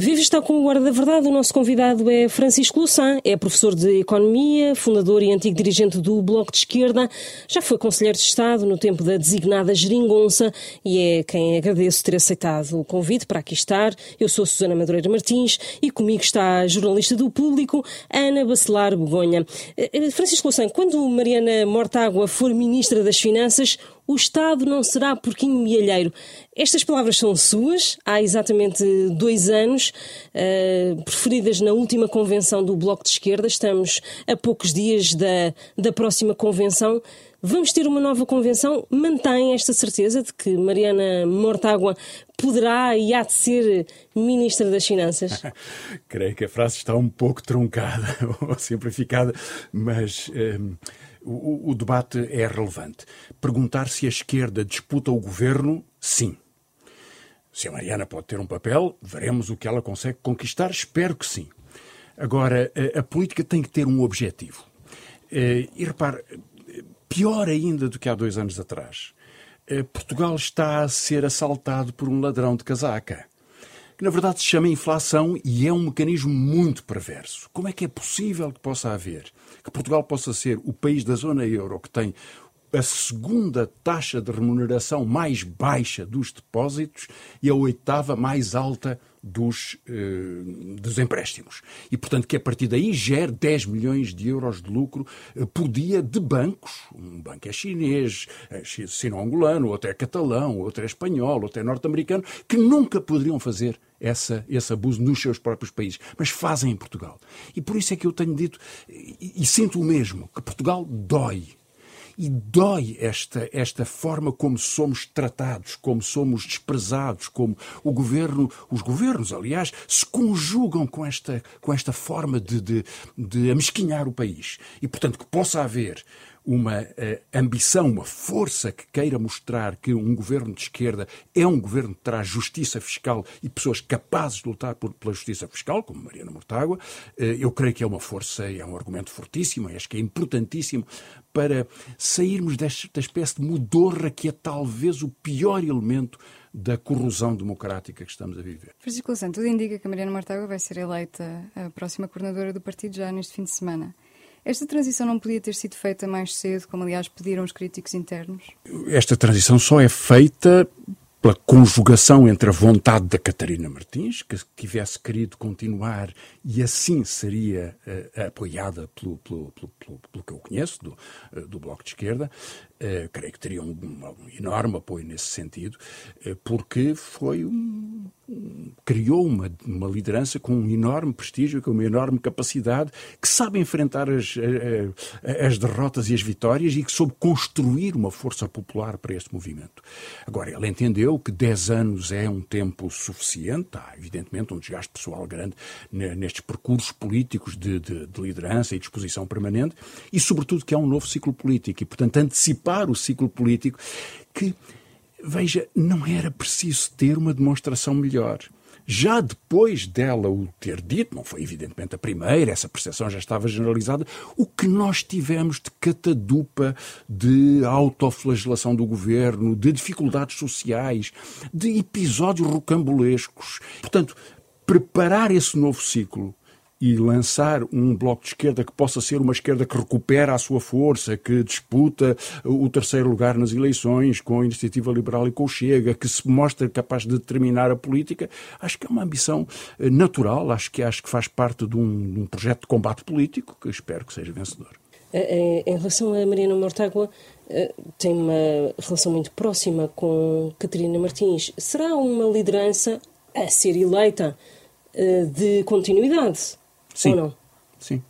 Vive está com o Guarda da Verdade. O nosso convidado é Francisco Louçã, é professor de Economia, fundador e antigo dirigente do Bloco de Esquerda. Já foi Conselheiro de Estado no tempo da designada Geringonça e é quem agradeço ter aceitado o convite para aqui estar. Eu sou Susana Madureira Martins e comigo está a jornalista do Público, Ana Bacelar Begonha. Eh, eh, Francisco Louçã, quando Mariana Mortágua for Ministra das Finanças, o Estado não será porquinho mielheiro. Estas palavras são suas, há exatamente dois anos, uh, preferidas na última convenção do Bloco de Esquerda. Estamos a poucos dias da, da próxima convenção. Vamos ter uma nova convenção? Mantém esta certeza de que Mariana Mortágua poderá e há de ser Ministra das Finanças? Creio que a frase está um pouco truncada ou simplificada, mas. Um o, o, debate é relevante. Perguntar se a esquerda disputa o governo, sim. Se a Mariana pode ter um papel, veremos o que ela consegue conquistar, espero que sim. Agora, a, a política tem que ter um objetivo. Eh, e repare, pior ainda do que há dois anos atrás, eh, Portugal está a ser assaltado por um ladrão de casaca que na verdade se chama inflação e é um mecanismo muito perverso. Como é que é possível que possa haver, que Portugal possa ser o país da zona euro que tem a segunda taxa de remuneração mais baixa dos depósitos e a oitava mais alta dos, eh, dos empréstimos. E, portanto, que a partir daí gere 10 milhões de euros de lucro eh, por dia de bancos. Um banco é chinês, é sino-angolano, outro é catalão, outro é espanhol, outro é norte-americano, que nunca poderiam fazer essa, esse abuso nos seus próprios países, mas fazem em Portugal. E por isso é que eu tenho dito, e, e sinto o mesmo, que Portugal dói e dói esta, esta forma como somos tratados, como somos desprezados, como o governo, os governos, aliás, se conjugam com esta, com esta forma de, de, de amesquinhar o país. E, portanto, que possa haver uma uh, ambição, uma força que queira mostrar que um governo de esquerda é um governo que traz justiça fiscal e pessoas capazes de lutar por, pela justiça fiscal, como Mariana Mortágua, uh, eu creio que é uma força, é um argumento fortíssimo, acho que é importantíssimo para sairmos desta espécie de mudorra que é talvez o pior elemento da corrosão democrática que estamos a viver. Francisco Santos, tudo indica que a Mariana Mortágua vai ser eleita a próxima coordenadora do partido já neste fim de semana. Esta transição não podia ter sido feita mais cedo, como aliás pediram os críticos internos? Esta transição só é feita pela conjugação entre a vontade da Catarina Martins, que tivesse querido continuar e assim seria uh, apoiada pelo, pelo, pelo, pelo, que eu conheço, do, uh, do Bloco de Esquerda, uh, creio que teria um, um, enorme apoio nesse sentido, porque foi um, criou uma, uma liderança com um enorme prestígio, com uma enorme capacidade, que sabe enfrentar as, as, as derrotas e as vitórias e que soube construir uma força popular para este movimento. Agora, ele entendeu que 10 anos é um tempo suficiente, há evidentemente um desgaste pessoal grande nestes percursos políticos de, de, de liderança e disposição permanente, e sobretudo que há um novo ciclo político, e portanto antecipar o ciclo político que Veja, não era preciso ter uma demonstração melhor. Já depois dela o ter dito, não foi evidentemente a primeira, essa percepção já estava generalizada, o que nós tivemos de catadupa, de autoflagelação do governo, de dificuldades sociais, de episódios rocambolescos. Portanto, preparar esse novo ciclo e lançar um bloco de esquerda que possa ser uma esquerda que recupera a sua força, que disputa o terceiro lugar nas eleições com a Iniciativa Liberal e com o Chega, que se mostra capaz de determinar a política, acho que é uma ambição eh, natural, acho que, acho que faz parte de um, de um projeto de combate político que espero que seja vencedor. Eh, eh, em relação a Mariana Mortágua, tem uma relação muito próxima com Catarina Martins. Será uma liderança a ser eleita de continuidade? Sim. Ou não? Sim.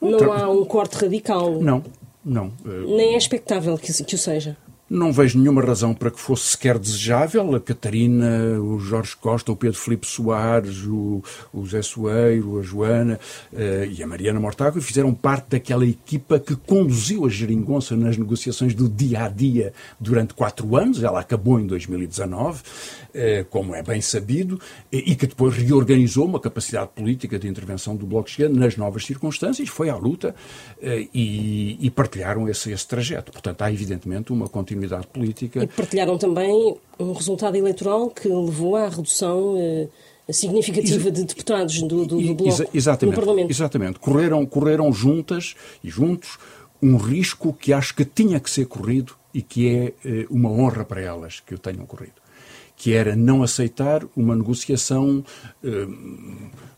Não há um corte radical? Não, não. Nem é expectável que, que o seja? Não vejo nenhuma razão para que fosse sequer desejável. A Catarina, o Jorge Costa, o Pedro Filipe Soares, o, o Zé Soeiro, a Joana uh, e a Mariana Mortágua fizeram parte daquela equipa que conduziu a geringonça nas negociações do dia a dia durante quatro anos. Ela acabou em 2019, uh, eh, como é bem sabido, e que depois reorganizou uma capacidade política de intervenção do Bloco de Esquerda nas novas circunstâncias, foi à luta uh, e, e, partilharam esse, esse trajeto. Portanto, há evidentemente uma continuidade continuidade política. E partilharam também um resultado eleitoral que levou à redução eh, significativa de deputados do, do, do Bloco no Parlamento. Exatamente. Correram, correram juntas e juntos um risco que acho que tinha que ser corrido e que é eh, uma honra para elas que o tenham corrido. Que era não aceitar uma negociação eh,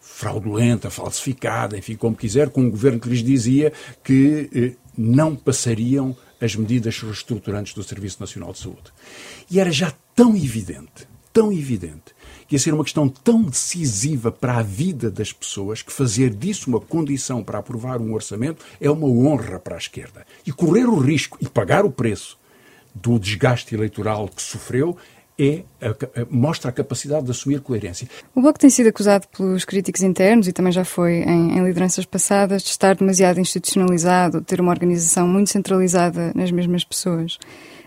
fraudulenta, falsificada, enfim, como quiser, com um governo que lhes dizia que eh, não passariam as medidas reestruturantes do Serviço Nacional de Saúde. E era já tão evidente, tão evidente, que ia ser uma questão tão decisiva para a vida das pessoas que fazer disso uma condição para aprovar um orçamento é uma honra para a esquerda. E correr o risco e pagar o preço do desgaste eleitoral que sofreu é, mostra a capacidade de assumir coerência. O Bloco tem sido acusado pelos críticos internos e também já foi em, em, lideranças passadas de estar demasiado institucionalizado, de ter uma organização muito centralizada nas mesmas pessoas.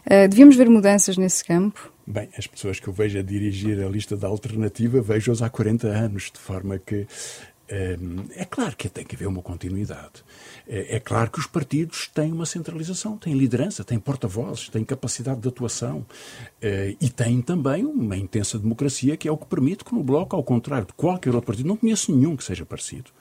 Uh, devíamos ver mudanças nesse campo? Bem, as pessoas que eu vejo a dirigir a lista da alternativa vejo-as há 40 anos, de forma que é claro que tem que haver uma continuidade. É, é claro que os partidos têm uma centralização, têm liderança, têm porta-vozes, têm capacidade de atuação eh, e têm também uma intensa democracia que é o que permite que no Bloco, ao contrário de qualquer outro partido, não conheço nenhum que seja parecido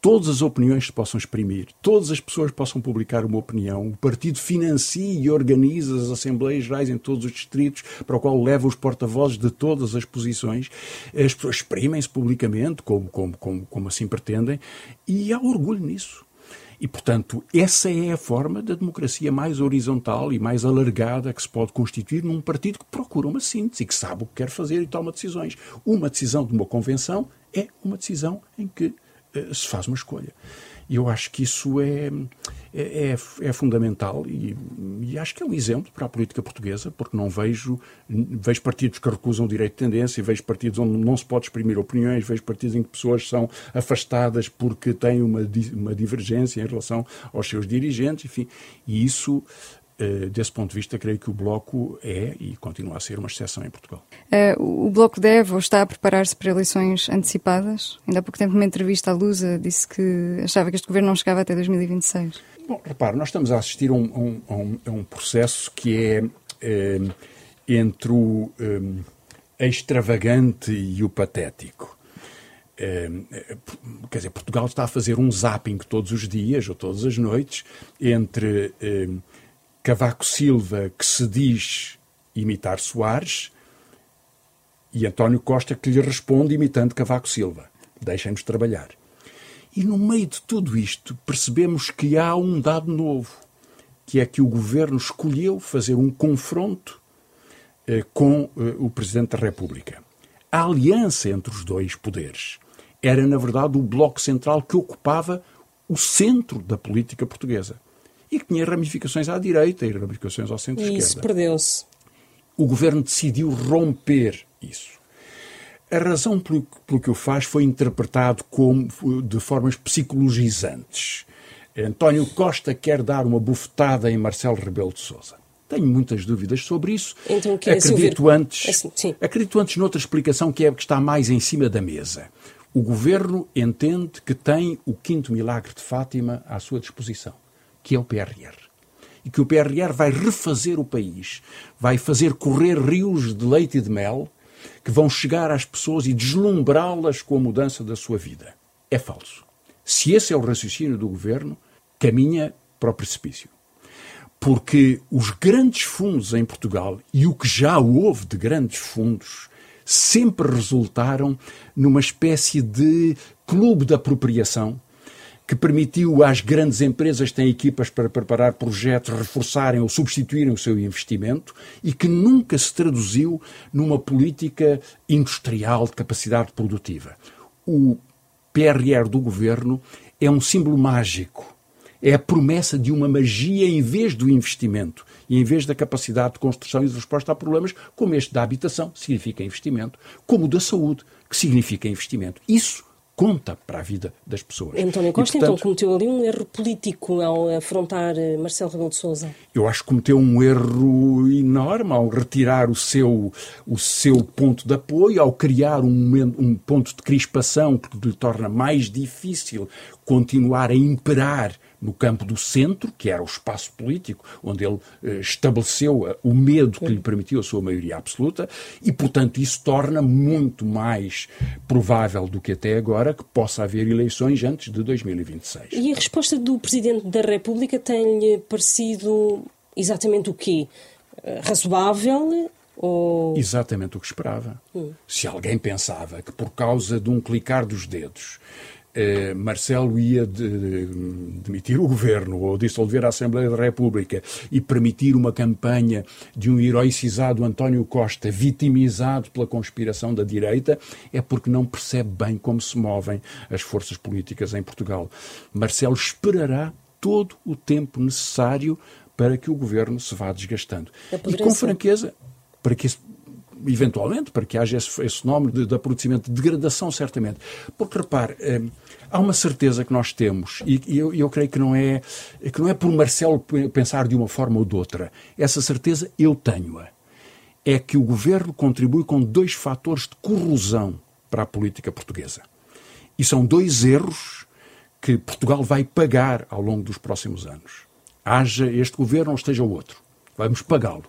todas as opiniões se possam exprimir, todas as pessoas possam publicar uma opinião, o partido financia e organiza as Assembleias Gerais em todos os distritos, para o qual leva os porta-vozes de todas as posições, as pessoas exprimem-se publicamente, como, como, como, como assim pretendem, e há orgulho nisso. E, portanto, essa é a forma da democracia mais horizontal e mais alargada que se pode constituir num partido que procura uma síntese que sabe o que quer fazer e toma decisões. Uma decisão de uma convenção é uma decisão em que se faz uma escolha. E eu acho que isso é, é, é, é fundamental e, e, acho que é um exemplo para a política portuguesa, porque não vejo, vejo partidos que recusam o direito de tendência, vejo partidos onde não se pode exprimir opiniões, vejo partidos em que pessoas são afastadas porque têm uma, uma divergência em relação aos seus dirigentes, enfim, e isso desse ponto de vista, creio que o Bloco é e continua a ser uma exceção em Portugal. Uh, o Bloco deve ou está a preparar-se para eleições antecipadas? Ainda há pouco tempo, numa entrevista à Lusa, disse que achava que este governo não chegava até 2026. Bom, repare, nós estamos a assistir a um, a um, a um processo que é eh, entre o extravagante e o patético. quer dizer, Portugal está a fazer um zapping todos os dias ou todas as noites entre Cavaco Silva, que se diz imitar Soares, e António Costa, que lhe responde imitando Cavaco Silva. Deixem-nos trabalhar. E no meio de tudo isto, percebemos que há um dado novo, que é que o governo escolheu fazer um confronto eh, com eh, o Presidente da República. A aliança entre os dois poderes era, na verdade, o bloco central que ocupava o centro da política portuguesa e que tinha ramificações à direita e ramificações ao centro-esquerda. Isso perdeu-se. O governo decidiu romper isso. A razão pelo, pelo que o faz foi interpretado como de formas psicologizantes. António Costa quer dar uma bufetada em Marcelo Rebelo de Sousa. Tenho muitas dúvidas sobre isso. Então, que é acredito antes, assim, acredito antes noutra explicação que é que está mais em cima da mesa. O governo entende que tem o quinto milagre de Fátima à sua disposição que é o PRR. E que o PRR vai refazer o país, vai fazer correr rios de leite e de mel que vão chegar às pessoas e deslumbrá-las com a mudança da sua vida. É falso. Se esse é o raciocínio do governo, caminha para o precipício. Porque os grandes fundos em Portugal e o que já houve de grandes fundos sempre resultaram numa espécie de clube de apropriação que permitiu às grandes empresas que têm equipas para preparar projetos reforçarem ou substituírem o seu investimento e que nunca se traduziu numa política industrial de capacidade produtiva. O PRR do governo é um símbolo mágico. É a promessa de uma magia em vez do investimento e em vez da capacidade de construção e de resposta a problemas, como este da habitação, significa investimento, como o da saúde, que significa investimento. Isso conta para a vida das pessoas. António Costa, e, portanto, então, cometeu ali um erro político ao afrontar eh, Marcelo Rebelo de Sousa. Eu acho que cometeu um erro enorme ao retirar o seu, o seu ponto de apoio, ao criar um, um ponto de crispação que lhe torna mais difícil continuar a imperar no campo do centro, que era o espaço político, onde ele eh, estabeleceu eh, o medo que lhe permitiu a sua maioria absoluta, e, portanto, isso torna muito mais provável do que até agora que possa haver eleições antes de 2026. E a resposta do Presidente da República tem-lhe parecido exatamente o quê? Eh, razoável ou... Exatamente o que esperava. Hum. Se alguém pensava que por causa de um clicar dos dedos eh, Marcelo ia de, demitir o governo ou dissolver a Assembleia da República e permitir uma campanha de um heroicizado António Costa vitimizado pela conspiração da direita, é porque não percebe bem como se movem as forças políticas em Portugal. Marcelo esperará todo o tempo necessário para que o governo se vá desgastando. E com franqueza, para que eventualmente, para que haja esse, esse fenómeno de, de de degradação, certamente. Porque, repare, eh, há uma certeza que nós temos, e, e eu, eu, creio que não, é, que não é por Marcelo pensar de uma forma ou de outra. Essa certeza eu tenho-a. É que o governo contribui com dois fatores de corrosão para a política portuguesa. E são dois erros que Portugal vai pagar ao longo dos próximos anos. Haja este governo ou esteja o outro. Vamos pagá-lo.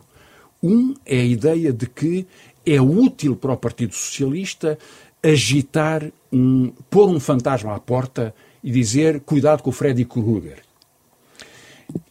Um é a ideia de que é útil para o Partido Socialista agitar, um, pôr um fantasma à porta e dizer cuidado com o Freddy Krueger,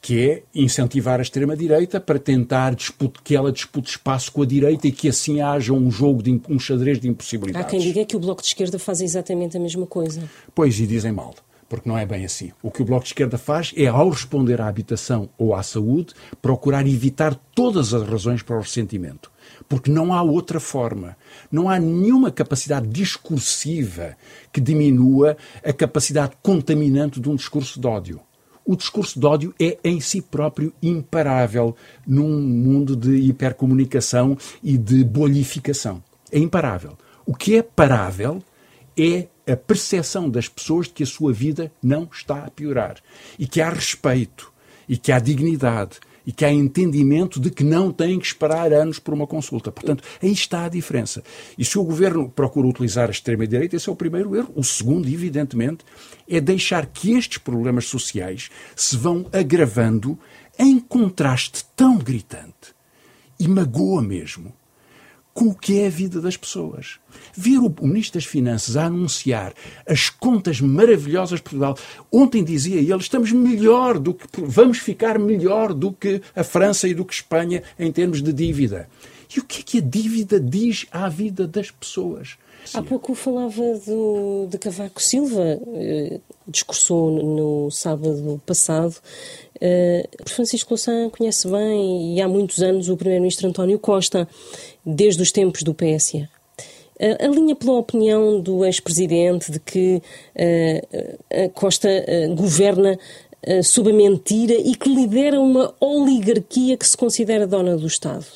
que é incentivar a extrema-direita para tentar dispute, que ela dispute espaço com a direita e que assim haja um jogo, de, um xadrez de impossibilidades. Há quem diga que o Bloco de Esquerda faz exatamente a mesma coisa. Pois, e dizem mal porque não é bem assim. O que o Bloco de Esquerda faz é, ao responder à habitação ou à saúde, procurar evitar todas as razões para o ressentimento. Porque não há outra forma. Não há nenhuma capacidade discursiva que diminua a capacidade contaminante de um discurso de ódio. O discurso de ódio é em si próprio imparável num mundo de hipercomunicação e de bolhificação. É imparável. O que é parável é a percepção das pessoas de que a sua vida não está a piorar e que há respeito e que há dignidade e que há entendimento de que não têm que esperar anos por uma consulta. Portanto, aí está a diferença. E se o governo procura utilizar a extrema-direita, esse é o primeiro erro. O segundo, evidentemente, é deixar que estes problemas sociais se vão agravando em contraste tão gritante e magoa mesmo com o que é a vida das pessoas. Ver o Ministro das Finanças a anunciar as contas maravilhosas de Portugal. Ontem dizia ele, estamos melhor do que, vamos ficar melhor do que a França e do que a Espanha em termos de dívida. E o que é que a dívida diz à vida das pessoas? Há pouco falava do, de Cavaco Silva, eh, discursou no sábado passado. Uh, Francisco Louçã conhece bem e há muitos anos o primeiro-ministro António Costa, desde os tempos do PSA. Uh, alinha pela opinião do ex-presidente de que uh, Costa uh, governa sob a mentira e que lidera uma oligarquia que se considera dona do Estado.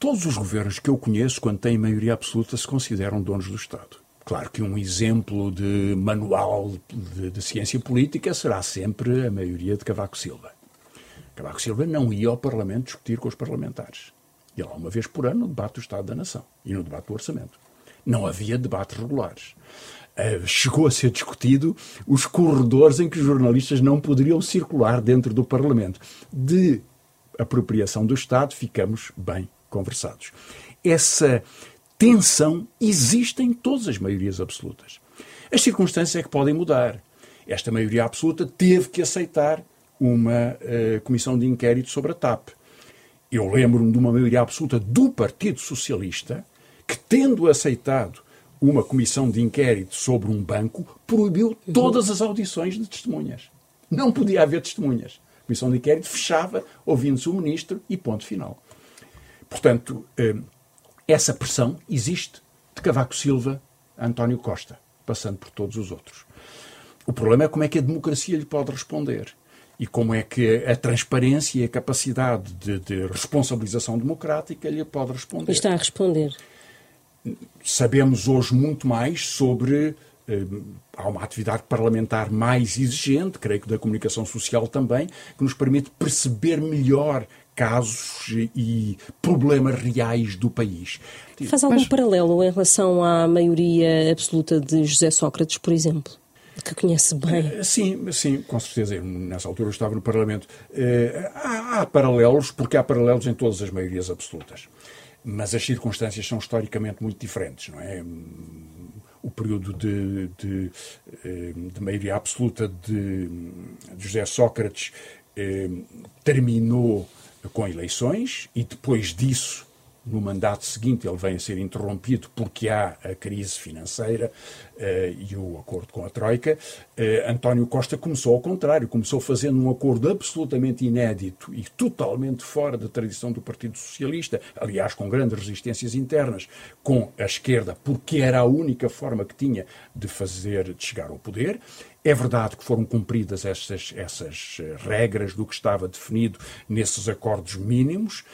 Todos os governos que eu conheço, quando têm maioria absoluta, se consideram donos do Estado. Claro que um exemplo de manual de, de ciência política será sempre a maioria de Cavaco Silva. Cavaco Silva não ia ao Parlamento discutir com os parlamentares. Ia lá uma vez por ano no debate do Estado da Nação e no debate do Orçamento. Não havia debates regulares. Uh, chegou a ser discutido os corredores em que os jornalistas não poderiam circular dentro do Parlamento. De apropriação do Estado, ficamos bem conversados. Essa tensão existe em todas as maiorias absolutas. As circunstâncias é que podem mudar. Esta maioria absoluta teve que aceitar uma uh, comissão de inquérito sobre a TAP. Eu lembro-me de uma maioria absoluta do Partido Socialista que, tendo aceitado uma comissão de inquérito sobre um banco, proibiu todas as audições de testemunhas. Não podia haver testemunhas. A comissão de inquérito fechava, ouvindo-se o ministro e ponto final. Portanto, uh, essa pressão existe de Cavaco Silva a António Costa, passando por todos os outros. O problema é como é que a democracia lhe pode responder. e como é que a transparência e a capacidade de, de responsabilização democrática lhe pode responder. Está a responder. Sabemos hoje muito mais sobre eh, há uma atividade parlamentar mais exigente, creio que da comunicação social também, que nos permite perceber melhor casos e problemas reais do país. Faz algum Mas... paralelo em relação à maioria absoluta de José Sócrates, por exemplo? que conhece bem. Eh, sim, sim, com certeza. Eu, nessa altura eu estava no Parlamento. Uh, há, há, paralelos, porque há paralelos em todas as maiorias absolutas. Mas as circunstâncias são historicamente muito diferentes, não é? O período de, de, eh, de maioria absoluta de, de José Sócrates terminou com eleições e depois disso no mandato seguinte ele vem a ser interrompido porque há a crise financeira uh, e o acordo com a Troika. Uh, António Costa começou ao contrário, começou fazendo um acordo absolutamente inédito e totalmente fora da tradição do Partido Socialista, aliás, com grandes resistências internas, com a esquerda, porque era a única forma que tinha de fazer de chegar ao poder. É verdade que foram cumpridas essas, essas eh, regras do que estava definido nesses acordos mínimos,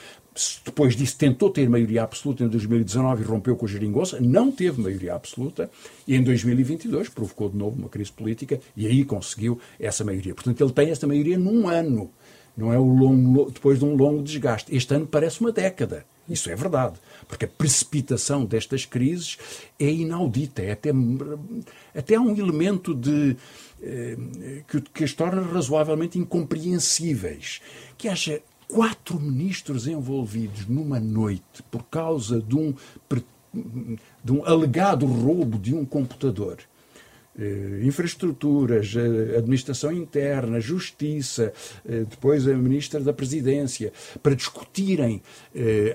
depois disso tentou ter maioria absoluta em 2019 e rompeu com a geringonça, não teve maioria absoluta e em 2022 provocou de novo uma crise política e aí conseguiu essa maioria. Portanto, ele tem essa maioria num ano, não é o longo, depois de um longo desgaste. Este ano parece uma década. Isso é verdade, porque a precipitação destas crises é inaudita, é até, até há um elemento de, eh, que, que as torna razoavelmente incompreensíveis. Que haja quatro ministros envolvidos numa noite por causa de um, de um alegado roubo de um computador. Eh, infraestruturas, eh, administração interna, justiça, eh, depois a ministra da Presidência, para discutirem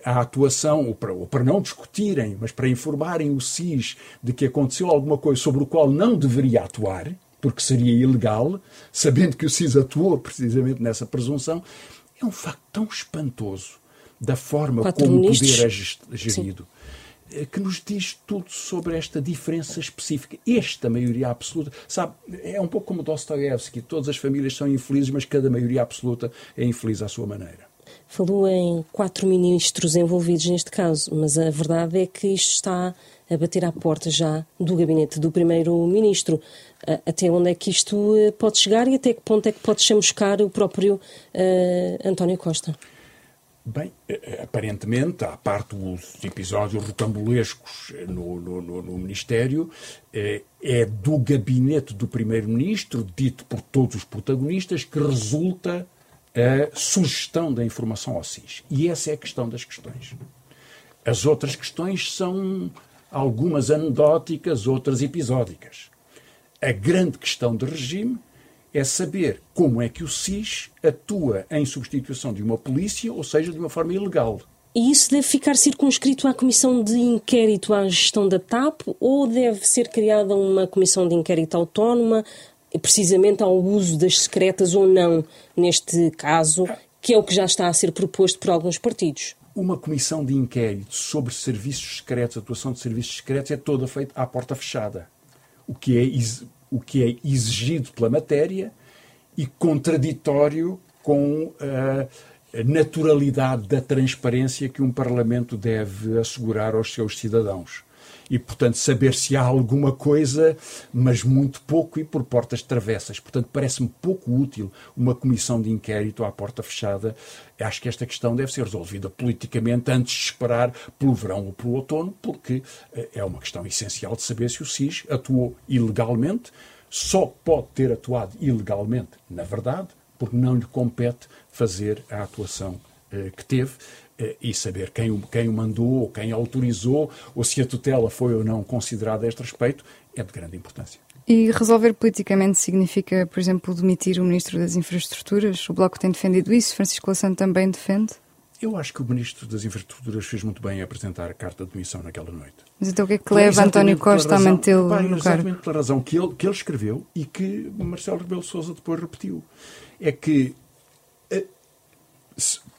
a atuação, ou para, ou para não discutirem, mas para informarem o SIS de que aconteceu alguma coisa sobre o qual não deveria atuar, porque seria ilegal, sabendo que o SIS atuou precisamente nessa presunção, é um facto tão espantoso da forma Quatro como o poder é gerido. Sim. Eh, que nos diz tudo sobre esta diferença específica. Esta maioria absoluta, sabe, é um pouco como Dostoevsky: todas as famílias são infelizes, mas cada maioria absoluta é infeliz à sua maneira. Falou em quatro ministros envolvidos neste caso, mas a verdade é que isto está a bater à porta já do gabinete do primeiro-ministro. Até onde é que isto eh, pode chegar e até que ponto é que pode chamuscar o próprio uh, António Costa? Bem, eh, aparentemente, à parte dos episódios rocambolescos no, no, no, no Ministério, é do gabinete do Primeiro-Ministro, dito por todos os protagonistas, que resulta a sugestão da informação ao SIS. E essa é a questão das questões. As outras questões são algumas anedóticas, outras episódicas. A grande questão de regime é saber como é que o SIS atua em substituição de uma polícia, ou seja, de uma forma ilegal. E isso deve ficar circunscrito à comissão de inquérito à gestão da TAP ou deve ser criada uma comissão de inquérito autónoma, precisamente ao uso das secretas ou não, neste caso, que é o que já está a ser proposto por alguns partidos? uma comissão de inquérito sobre serviços secretos, atuação de serviços secretos, é toda feita à porta fechada. O que é, o que é exigido pela matéria e contraditório com a naturalidade da transparência que um Parlamento deve assegurar aos seus cidadãos e, portanto, saber se há alguma coisa, mas muito pouco e por portas travessas. Portanto, parece-me pouco útil uma comissão de inquérito à porta fechada. Acho que esta questão deve ser resolvida politicamente antes de esperar pelo verão ou pelo outono, porque eh, é uma questão essencial de saber se o SIS atuou ilegalmente. Só pode ter atuado ilegalmente, na verdade, porque não lhe compete fazer a atuação que teve. Eh, e saber quem o, quem o mandou, quem autorizou, ou se a tutela foi ou não considerada a este respeito, é de grande importância. E resolver politicamente significa, por exemplo, demitir o Ministro das Infraestruturas? O Bloco tem defendido isso, Francisco Lassano também defende? Eu acho que o Ministro das Infraestruturas fez muito bem em apresentar a carta de demissão naquela noite. Mas então o que é que leva António Costa razão, a mantê-lo no cargo? Exatamente pela razão que ele, que ele escreveu e que Marcelo Rebelo Sousa depois repetiu. É que eh,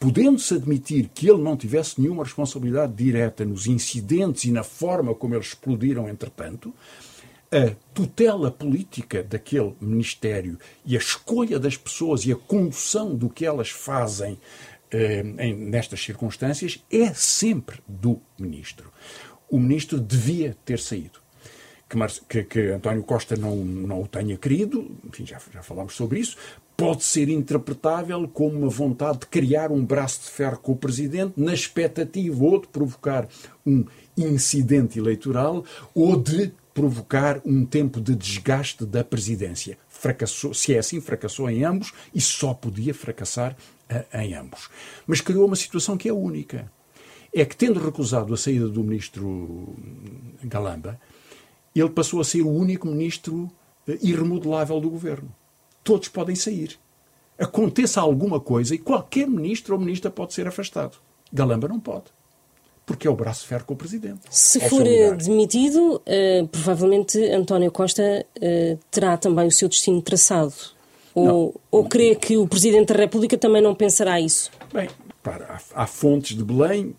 podendo-se admitir que ele não tivesse nenhuma responsabilidade direta nos incidentes e na forma como eles explodiram, entretanto, a tutela política daquele ministério e a escolha das pessoas e a condução do que elas fazem eh, em, nestas circunstâncias é sempre do ministro. O ministro devia ter saído. Que, que, António Costa não, não o tenha querido, enfim, já, já falámos sobre isso, pode ser interpretável como uma vontade de criar um braço de ferro com o Presidente, na expectativa ou de provocar um incidente eleitoral ou de provocar um tempo de desgaste da presidência. Fracassou, se é assim, fracassou em ambos e só podia fracassar uh, em ambos. Mas criou uma situação que é única. É que, tendo recusado a saída do ministro Galamba, ele passou a ser o único ministro uh, irremodelável do governo. Todos podem sair. Aconteça alguma coisa e qualquer ministro ou ministra pode ser afastado. Galamba não pode porque é o braço ferro com o Presidente. Se for eh, demitido, uh, provavelmente António Costa terá também o seu destino traçado. Ou, ou crê que o Presidente da República também não pensará isso? Bem, para, há, há fontes de Belém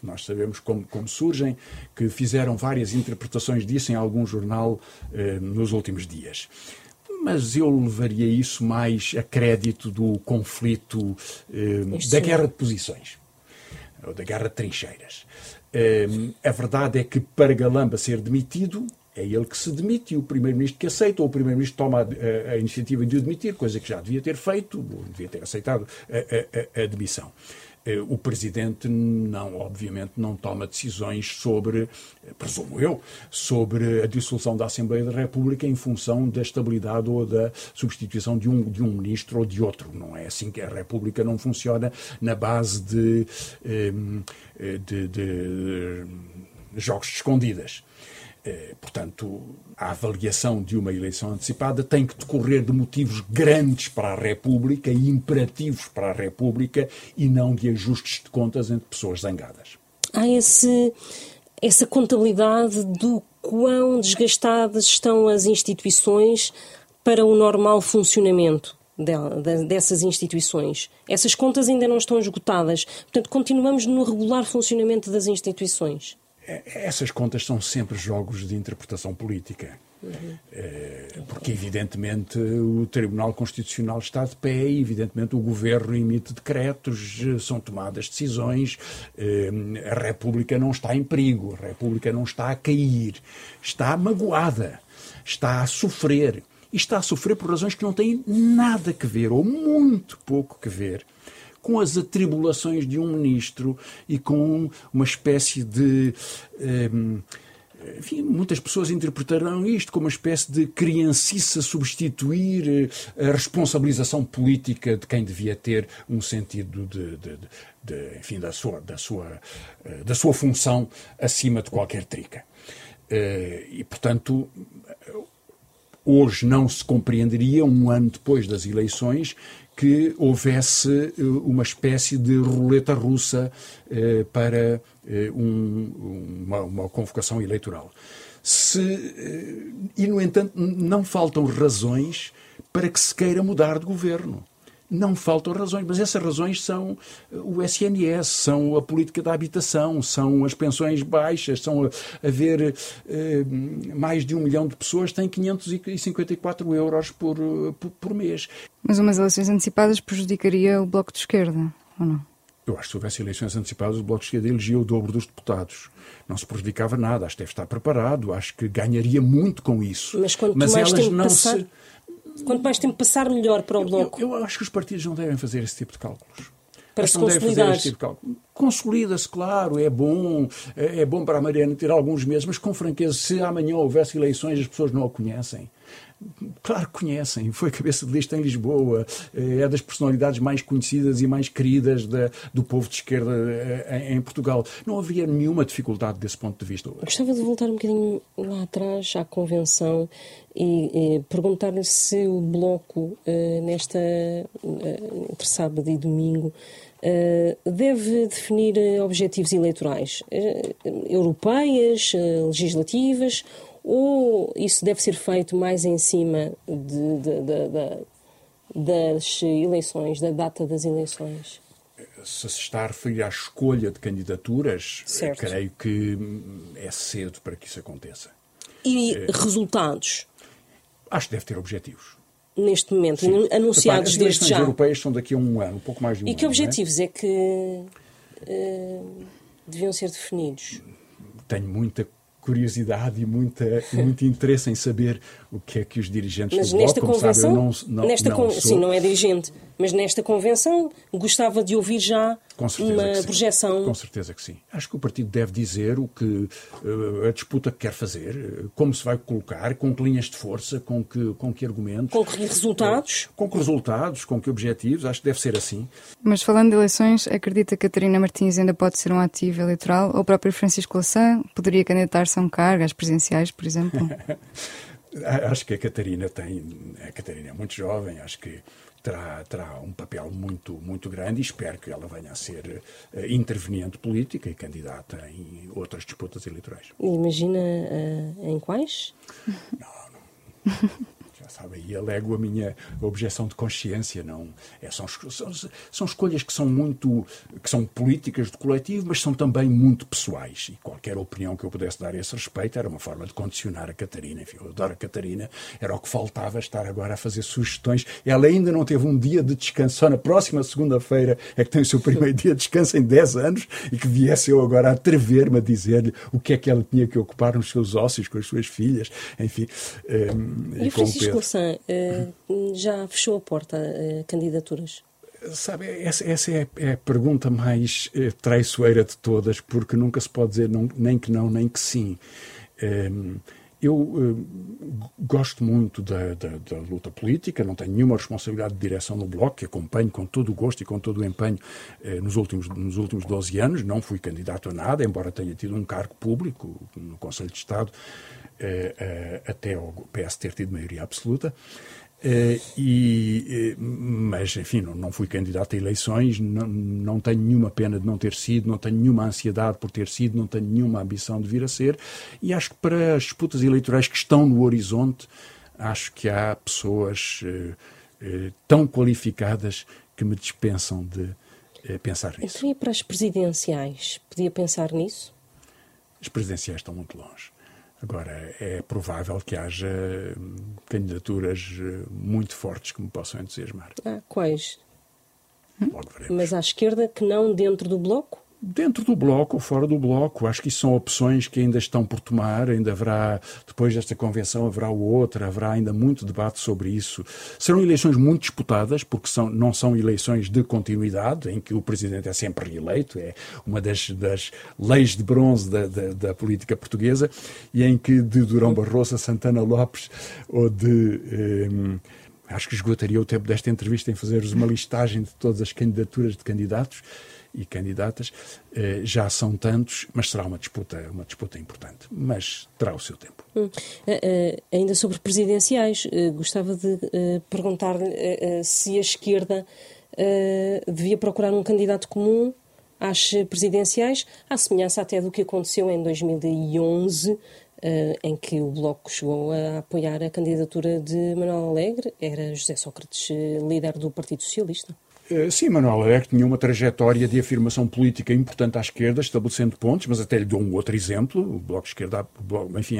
que nós sabemos como, como, surgem, que fizeram várias interpretações disso em algum jornal nos últimos dias. Mas eu levaria isso mais a crédito do conflito, da guerra de posições ou da guerra de trincheiras. Um, a verdade é que para Galamba ser demitido, é ele que se demite e o Primeiro-Ministro que aceita, ou o Primeiro-Ministro toma a, a, a, iniciativa de o demitir, coisa que já devia ter feito, devia ter aceitado a, a demissão. Eh, o Presidente não, obviamente, não toma decisões sobre, eh, presumo eu, sobre a dissolução da Assembleia da República em função da estabilidade ou da substituição de um, de um ministro ou de outro. Não é assim que a República não funciona na base de, eh, de, de, de jogos de escondidas. Eh, portanto, a avaliação de uma eleição antecipada tem que decorrer de motivos grandes para a República e imperativos para a República e não de ajustes de contas entre pessoas zangadas. Há esse, essa contabilidade do quão desgastadas estão as instituições para o normal funcionamento dessas instituições. Essas contas ainda não estão esgotadas. Portanto, continuamos no regular funcionamento das instituições. É, essas contas são sempre jogos de interpretação política. Uhum. Porque, evidentemente, o Tribunal Constitucional está de pé e, evidentemente, o Governo emite decretos, são tomadas decisões, eh, a República não está em perigo, a República não está a cair, está magoada, está a sofrer. E está a sofrer por razões que não têm nada a ver, ou muito pouco a ver, com as atribulações de um ministro e com uma espécie de. Um, enfim, muitas pessoas interpretarão isto como uma espécie de criancice a substituir eh, a responsabilização política de quem devia ter um sentido de, de, de, enfim, da sua, da, sua, eh, da sua função acima de qualquer trica. Eh, e, portanto, hoje não se compreenderia, um ano depois das eleições, que houvesse eh, uma espécie de roleta russa eh, para eh, um, uma, uma, convocação eleitoral. Se, e, no entanto, não faltam razões para que se queira mudar de governo não faltam razões, mas essas razões são o SNS, são a política da habitação, são as pensões baixas, são haver eh, mais de um milhão de pessoas têm 554 euros por, por, por mês. Mas umas eleições antecipadas prejudicaria o Bloco de Esquerda, ou não? Eu acho que se houvesse eleições antecipadas, o Bloco de Esquerda elegia o dobro dos deputados. Não se prejudicava nada, acho que deve estar preparado, acho que ganharia muito com isso. Mas quanto Mas mais elas não passar... se Quanto mais tempo passar, melhor para o Bloco. Eu, eu, acho que os partidos não devem fazer esse tipo de cálculos. Para se consolidar. Tipo Consolida-se, claro, é bom, é, é, bom para a Mariana ter alguns meses, mas com franqueza, se amanhã houvesse eleições as pessoas não a conhecem, Claro que conhecem, foi cabeça de lista em Lisboa, é das personalidades mais conhecidas e mais queridas da, do povo de esquerda eh, em, Portugal. Não havia nenhuma dificuldade desse ponto de vista. Gostava de voltar um bocadinho lá atrás à convenção e, e perguntar-lhe se o Bloco, eh, nesta, eh, entre sábado e domingo, deve definir objetivos eleitorais europeias, legislativas ou isso deve ser feito mais em cima de, de, de, das eleições, da data das eleições? Se se está a referir à escolha de candidaturas, certo. creio que é cedo para que isso aconteça. E resultados? Acho que deve ter objetivos. Neste momento, Sim. anunciados Repara, desde já. As europeias são daqui a um ano, um pouco mais de um ano. E que ano, objetivos é? é? que uh, deviam ser definidos? Tenho muita curiosidade e muita, muito interesse em saber o que é que os dirigentes mas do nesta Bloco, convenção, sabe, não, não, nesta não con... sou... Sim, não é dirigente, mas nesta convenção gostava de ouvir já uma projeção. Com certeza que sim. Acho que o partido deve dizer o que uh, a disputa que quer fazer, uh, como se vai colocar, com que linhas de força, com que, com que argumentos. Com que resultados? Com que resultados, com que objetivos. Acho que deve ser assim. Mas falando de eleições, acredita que Catarina Martins ainda pode ser um ativo eleitoral? Ou o próprio Francisco Lassan poderia candidatar-se a um cargo, às presidenciais, por exemplo? acho que a Catarina tem. A Catarina é muito jovem, acho que terá, terá um papel muito, muito grande e espero que ela venha a ser uh, interveniente política e candidata em outras disputas eleitorais. Imagina uh, em quais? Não, não sabe? E alego a minha objeção de consciência, não é, são, são, são escolhas que são muito, que são políticas de coletivo, mas são também muito pessoais. E qualquer opinião que eu pudesse dar a esse respeito era uma forma de condicionar a Catarina. Enfim, eu adoro a Catarina, era o que faltava estar agora a fazer sugestões. Ela ainda não teve um dia de descanso, só na próxima segunda-feira é que tem o seu primeiro dia de descanso em 10 anos e que viesse eu agora a atrever-me a dizer-lhe o que é que ela tinha que ocupar nos seus ósseos com as suas filhas, enfim. Um, e, e com o Pedro. Louçã uh, já fechou a porta a candidaturas? Sabe, essa, essa é, é, a pergunta mais eh, traiçoeira de todas, porque nunca se pode dizer não, nem que não, nem que sim. Um, eu uh, gosto muito da, da, da, luta política, não tenho nenhuma responsabilidade de direção no Bloco, que acompanho com todo o gosto e com todo o empenho uh, nos, últimos, nos últimos 12 anos. Não fui candidato a nada, embora tenha tido um cargo público no Conselho de Estado uh, até o PS ter tido maioria absoluta. Uh, e, uh, mas, enfim, não, não, fui candidato a eleições, não, não, tenho nenhuma pena de não ter sido, não tenho nenhuma ansiedade por ter sido, não tenho nenhuma ambição de vir a ser, e acho que para as disputas eleitorais que estão no horizonte, acho que há pessoas uh, tão qualificadas que me dispensam de pensar nisso. Então, e para as presidenciais, podia pensar nisso? As presidenciais estão muito longe. Agora, é provável que haja hum, candidaturas hum, muito fortes que me possam entusiasmar. Ah, quais? Logo veremos. Mas à esquerda que não dentro do bloco? Dentro do bloco ou fora do bloco. Acho que isso são opções que ainda estão por tomar, ainda haverá, depois desta convenção, haverá outra, haverá ainda muito debate sobre isso. Serão eleições muito disputadas, porque são, não são eleições de continuidade, em que o presidente é sempre reeleito, é uma das, das leis de bronze da, da, da política portuguesa, e em que de Durão Barroso a Santana Lopes ou de. Eh, acho que esgotaria o tempo desta entrevista em fazer-vos uma listagem de todas as candidaturas de candidatos e candidatas, eh, já são tantos, mas será uma disputa, uma disputa importante, mas terá o seu tempo. Hum. Uh, uh, ainda sobre presidenciais, gostava de perguntar-lhe se a esquerda devia procurar um candidato comum às presidenciais, à semelhança até do que aconteceu em 2011, em que o Bloco chegou a apoiar a candidatura de Manuel Alegre, era José Sócrates líder do Partido Socialista. Eh, sim, Manuel Alegre tinha uma trajetória de afirmação política importante à esquerda, estabelecendo pontos, mas até lhe dou um outro exemplo. O Bloco de Esquerda, enfim,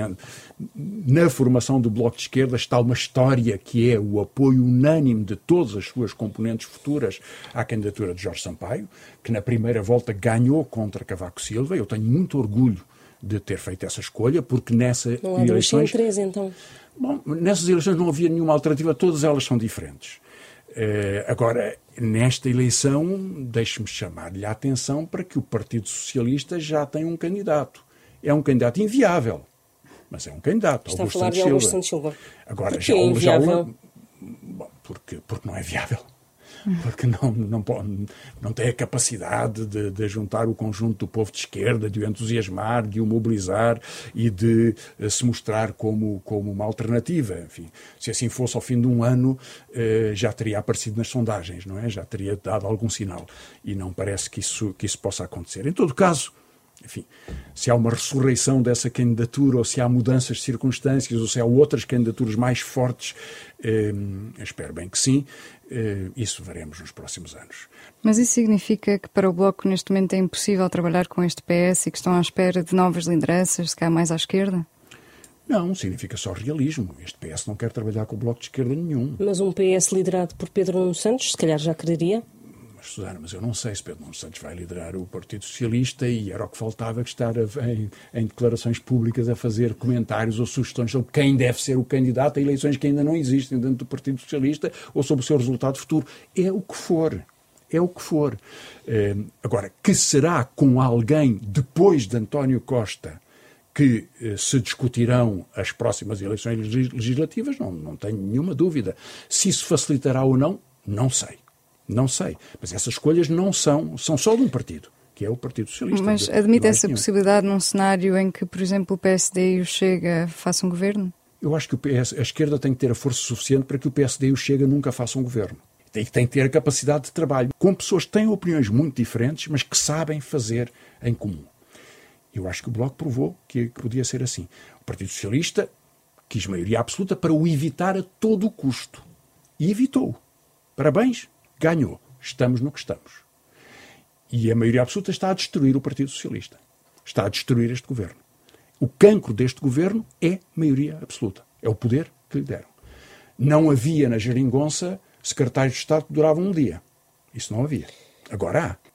na formação do Bloco de Esquerda está uma história que é o apoio unânime de todas as suas componentes futuras à candidatura de Jorge Sampaio, que na primeira volta ganhou contra Cavaco Silva. Eu tenho muito orgulho de ter feito essa escolha, porque nessa não eleições... Três, então. Bom, nessas eleições não havia nenhuma alternativa, todas elas são diferentes. Uh, agora, nesta eleição, deixe-me chamar-lhe a atenção para que o Partido Socialista já tem um candidato. É um candidato inviável, mas é um candidato. Está Augusto a falar Santos de Augusto Santos Silva. Agora, já, é inviável? Já, bom, porque, porque não é viável porque não, não, não tem a capacidade de, de, juntar o conjunto do povo de esquerda, de o entusiasmar, de o mobilizar e de uh, se mostrar como, como uma alternativa. Enfim, se assim fosse ao fim de um ano, uh, já teria aparecido nas sondagens, não é? Já teria dado algum sinal. E não parece que isso, que isso possa acontecer. Em todo caso, enfim, se há uma ressurreição dessa candidatura, ou se há mudanças de circunstâncias, ou se há outras candidaturas mais fortes, eh, espero bem que sim, eh, isso veremos nos próximos anos. Mas isso significa que para o Bloco neste momento é impossível trabalhar com este PS e que estão à espera de novas lideranças, se calhar mais à esquerda? Não, significa só realismo. Este PS não quer trabalhar com o Bloco de Esquerda nenhum. Mas um PS liderado por Pedro Nuno Santos, se calhar já quereria? Mas, Susana, mas eu não sei se Pedro Nuno Santos vai liderar o Partido Socialista e era o que faltava que estar a, em, em, declarações públicas a fazer comentários ou sugestões sobre quem deve ser o candidato a eleições que ainda não existem dentro do Partido Socialista ou sobre o seu resultado futuro. É o que for. É o que for. Eh, agora, que será com alguém depois de António Costa que eh, se discutirão as próximas eleições legislativas, não, não tenho nenhuma dúvida. Se isso facilitará ou não, não sei. Não sei. Mas essas escolhas não são, são só de um partido, que é o Partido Socialista. Mas admite essa nenhum. possibilidade num cenário em que, por exemplo, o PSD e o Chega façam um governo? Eu acho que PS, a esquerda tem que ter a força suficiente para que o PSD e o Chega nunca façam um governo. Tem, tem que ter a capacidade de trabalho com pessoas que têm opiniões muito diferentes, mas que sabem fazer em comum. Eu acho que o Bloco provou que, que podia ser assim. O Partido Socialista quis maioria absoluta para o evitar a todo o custo. E evitou. Parabéns, ganhou. Estamos no que estamos. E a maioria absoluta está a destruir o Partido Socialista. Está a destruir este governo. O cancro deste governo é maioria absoluta. É o poder que lhe deram. Não havia na geringonça secretários de Estado que duravam um dia. Isso não havia. Agora há.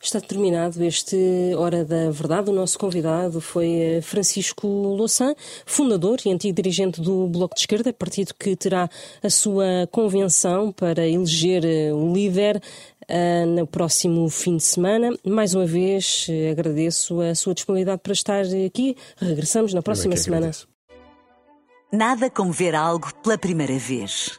Está terminado este Hora da Verdade. O nosso convidado foi eh, Francisco Louçã, fundador e antigo dirigente do Bloco de Esquerda, partido que terá a sua convenção para eleger o eh, líder uh, no próximo fim de semana. Mais uma vez agradeço a sua disponibilidade para estar aqui. Regressamos na próxima semana. Nada como ver algo pela primeira vez.